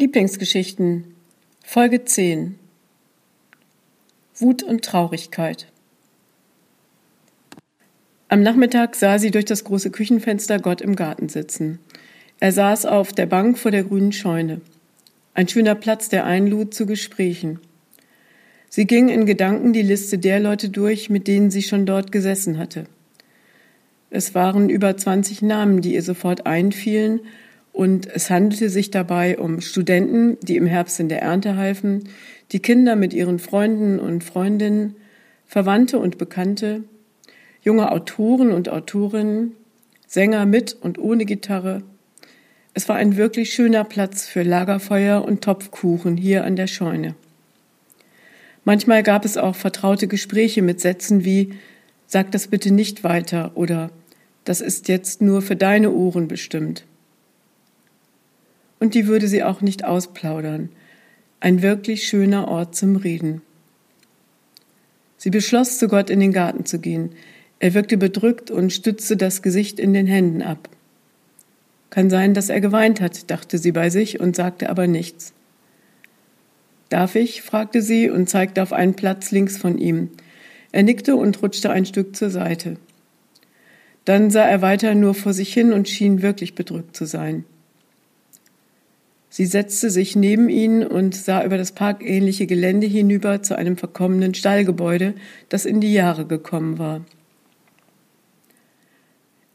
Lieblingsgeschichten Folge 10 Wut und Traurigkeit Am Nachmittag sah sie durch das große Küchenfenster Gott im Garten sitzen. Er saß auf der Bank vor der grünen Scheune. Ein schöner Platz, der einlud zu Gesprächen. Sie ging in Gedanken die Liste der Leute durch, mit denen sie schon dort gesessen hatte. Es waren über 20 Namen, die ihr sofort einfielen und es handelte sich dabei um Studenten, die im Herbst in der Ernte halfen, die Kinder mit ihren Freunden und Freundinnen, Verwandte und Bekannte, junge Autoren und Autorinnen, Sänger mit und ohne Gitarre. Es war ein wirklich schöner Platz für Lagerfeuer und Topfkuchen hier an der Scheune. Manchmal gab es auch vertraute Gespräche mit Sätzen wie Sag das bitte nicht weiter oder Das ist jetzt nur für deine Ohren bestimmt und die würde sie auch nicht ausplaudern. Ein wirklich schöner Ort zum Reden. Sie beschloss, zu Gott in den Garten zu gehen. Er wirkte bedrückt und stützte das Gesicht in den Händen ab. Kann sein, dass er geweint hat, dachte sie bei sich und sagte aber nichts. Darf ich? fragte sie und zeigte auf einen Platz links von ihm. Er nickte und rutschte ein Stück zur Seite. Dann sah er weiter nur vor sich hin und schien wirklich bedrückt zu sein. Sie setzte sich neben ihn und sah über das parkähnliche Gelände hinüber zu einem verkommenen Stallgebäude, das in die Jahre gekommen war.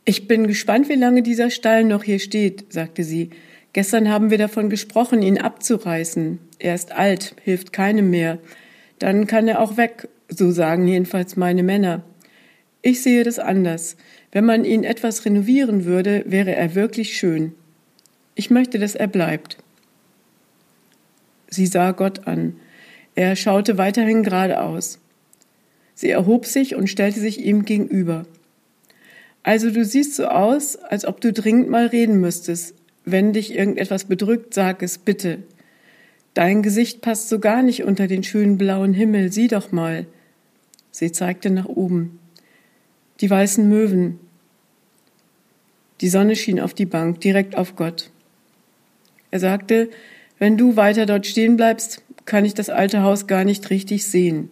Ich bin gespannt, wie lange dieser Stall noch hier steht, sagte sie. Gestern haben wir davon gesprochen, ihn abzureißen. Er ist alt, hilft keinem mehr. Dann kann er auch weg, so sagen jedenfalls meine Männer. Ich sehe das anders. Wenn man ihn etwas renovieren würde, wäre er wirklich schön. Ich möchte, dass er bleibt. Sie sah Gott an. Er schaute weiterhin geradeaus. Sie erhob sich und stellte sich ihm gegenüber. Also du siehst so aus, als ob du dringend mal reden müsstest. Wenn dich irgendetwas bedrückt, sag es bitte. Dein Gesicht passt so gar nicht unter den schönen blauen Himmel. Sieh doch mal. Sie zeigte nach oben. Die weißen Möwen. Die Sonne schien auf die Bank, direkt auf Gott. Er sagte, wenn du weiter dort stehen bleibst, kann ich das alte Haus gar nicht richtig sehen.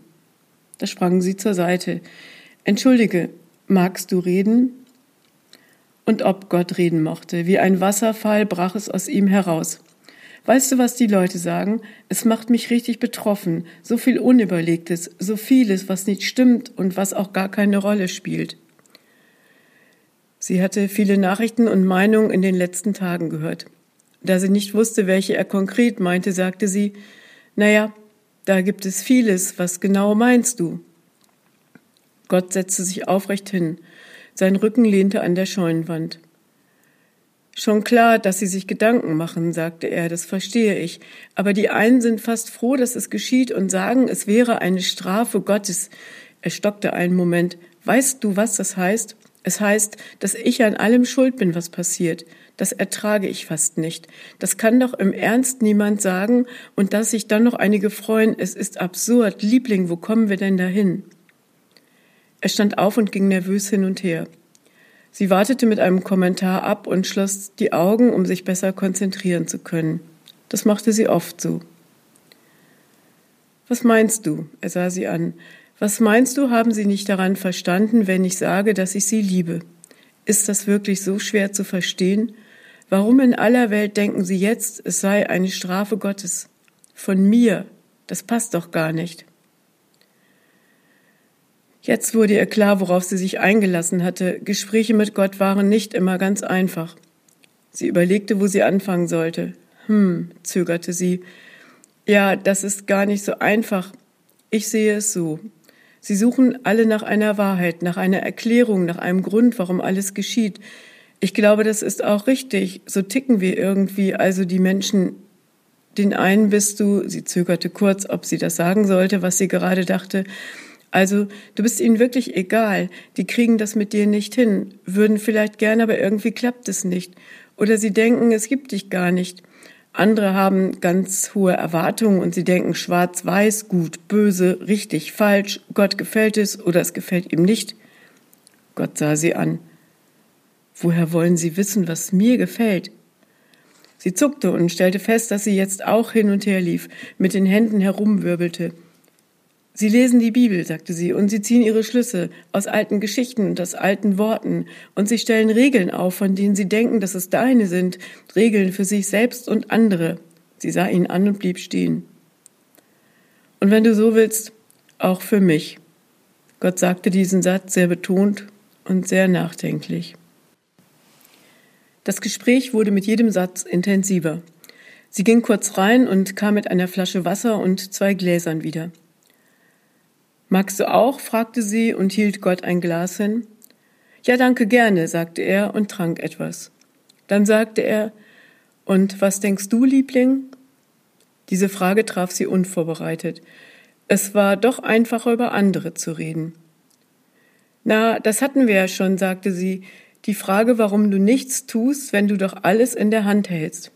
Da sprang sie zur Seite. Entschuldige, magst du reden? Und ob Gott reden mochte, wie ein Wasserfall brach es aus ihm heraus. Weißt du, was die Leute sagen? Es macht mich richtig betroffen. So viel Unüberlegtes, so vieles, was nicht stimmt und was auch gar keine Rolle spielt. Sie hatte viele Nachrichten und Meinungen in den letzten Tagen gehört. Da sie nicht wusste, welche er konkret meinte, sagte sie, naja, da gibt es vieles, was genau meinst du? Gott setzte sich aufrecht hin. Sein Rücken lehnte an der Scheunenwand. Schon klar, dass Sie sich Gedanken machen, sagte er, das verstehe ich. Aber die einen sind fast froh, dass es geschieht und sagen, es wäre eine Strafe Gottes. Er stockte einen Moment. Weißt du, was das heißt? Es heißt, dass ich an allem schuld bin, was passiert. Das ertrage ich fast nicht. Das kann doch im Ernst niemand sagen und dass sich dann noch einige freuen, es ist absurd. Liebling, wo kommen wir denn dahin? Er stand auf und ging nervös hin und her. Sie wartete mit einem Kommentar ab und schloss die Augen, um sich besser konzentrieren zu können. Das machte sie oft so. Was meinst du? Er sah sie an. Was meinst du, haben Sie nicht daran verstanden, wenn ich sage, dass ich Sie liebe? Ist das wirklich so schwer zu verstehen? Warum in aller Welt denken Sie jetzt, es sei eine Strafe Gottes? Von mir? Das passt doch gar nicht. Jetzt wurde ihr klar, worauf sie sich eingelassen hatte. Gespräche mit Gott waren nicht immer ganz einfach. Sie überlegte, wo sie anfangen sollte. Hm, zögerte sie. Ja, das ist gar nicht so einfach. Ich sehe es so. Sie suchen alle nach einer Wahrheit, nach einer Erklärung, nach einem Grund, warum alles geschieht. Ich glaube, das ist auch richtig. So ticken wir irgendwie. Also die Menschen, den einen bist du, sie zögerte kurz, ob sie das sagen sollte, was sie gerade dachte. Also du bist ihnen wirklich egal. Die kriegen das mit dir nicht hin, würden vielleicht gerne, aber irgendwie klappt es nicht. Oder sie denken, es gibt dich gar nicht. Andere haben ganz hohe Erwartungen und sie denken schwarz-weiß, gut, böse, richtig, falsch, Gott gefällt es oder es gefällt ihm nicht. Gott sah sie an. Woher wollen Sie wissen, was mir gefällt? Sie zuckte und stellte fest, dass sie jetzt auch hin und her lief, mit den Händen herumwirbelte. Sie lesen die Bibel, sagte sie, und sie ziehen ihre Schlüsse aus alten Geschichten und aus alten Worten, und sie stellen Regeln auf, von denen sie denken, dass es deine sind, Regeln für sich selbst und andere. Sie sah ihn an und blieb stehen. Und wenn du so willst, auch für mich. Gott sagte diesen Satz sehr betont und sehr nachdenklich. Das Gespräch wurde mit jedem Satz intensiver. Sie ging kurz rein und kam mit einer Flasche Wasser und zwei Gläsern wieder. Magst du auch? fragte sie und hielt Gott ein Glas hin. Ja, danke gerne, sagte er und trank etwas. Dann sagte er, und was denkst du, Liebling? Diese Frage traf sie unvorbereitet. Es war doch einfacher, über andere zu reden. Na, das hatten wir ja schon, sagte sie, die Frage, warum du nichts tust, wenn du doch alles in der Hand hältst.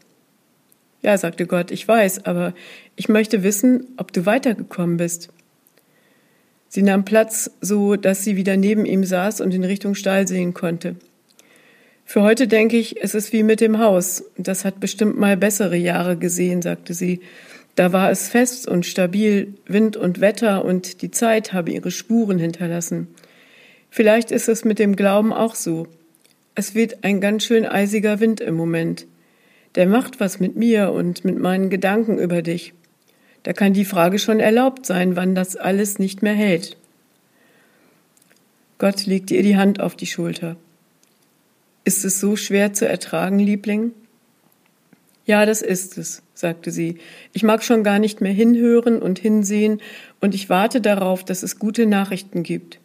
Ja, sagte Gott, ich weiß, aber ich möchte wissen, ob du weitergekommen bist. Sie nahm Platz, so dass sie wieder neben ihm saß und in Richtung Stall sehen konnte. Für heute denke ich, es ist wie mit dem Haus. Das hat bestimmt mal bessere Jahre gesehen, sagte sie. Da war es fest und stabil, Wind und Wetter und die Zeit habe ihre Spuren hinterlassen. Vielleicht ist es mit dem Glauben auch so. Es weht ein ganz schön eisiger Wind im Moment. Der macht was mit mir und mit meinen Gedanken über dich. Da kann die Frage schon erlaubt sein, wann das alles nicht mehr hält. Gott legte ihr die Hand auf die Schulter. Ist es so schwer zu ertragen, Liebling? Ja, das ist es, sagte sie. Ich mag schon gar nicht mehr hinhören und hinsehen, und ich warte darauf, dass es gute Nachrichten gibt.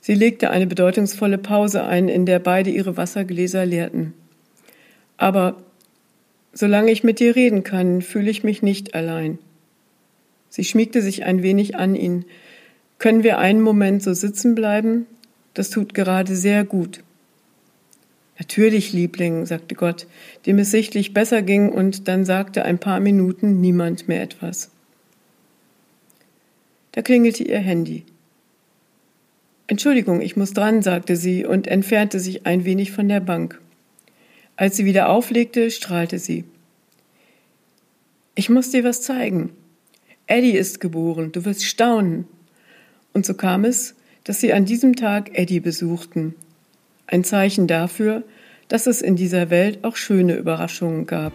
Sie legte eine bedeutungsvolle Pause ein, in der beide ihre Wassergläser leerten. Aber Solange ich mit dir reden kann, fühle ich mich nicht allein. Sie schmiegte sich ein wenig an ihn. Können wir einen Moment so sitzen bleiben? Das tut gerade sehr gut. Natürlich, Liebling, sagte Gott, dem es sichtlich besser ging, und dann sagte ein paar Minuten niemand mehr etwas. Da klingelte ihr Handy. Entschuldigung, ich muss dran, sagte sie und entfernte sich ein wenig von der Bank. Als sie wieder auflegte, strahlte sie. Ich muss dir was zeigen. Eddie ist geboren, du wirst staunen. Und so kam es, dass sie an diesem Tag Eddie besuchten. Ein Zeichen dafür, dass es in dieser Welt auch schöne Überraschungen gab.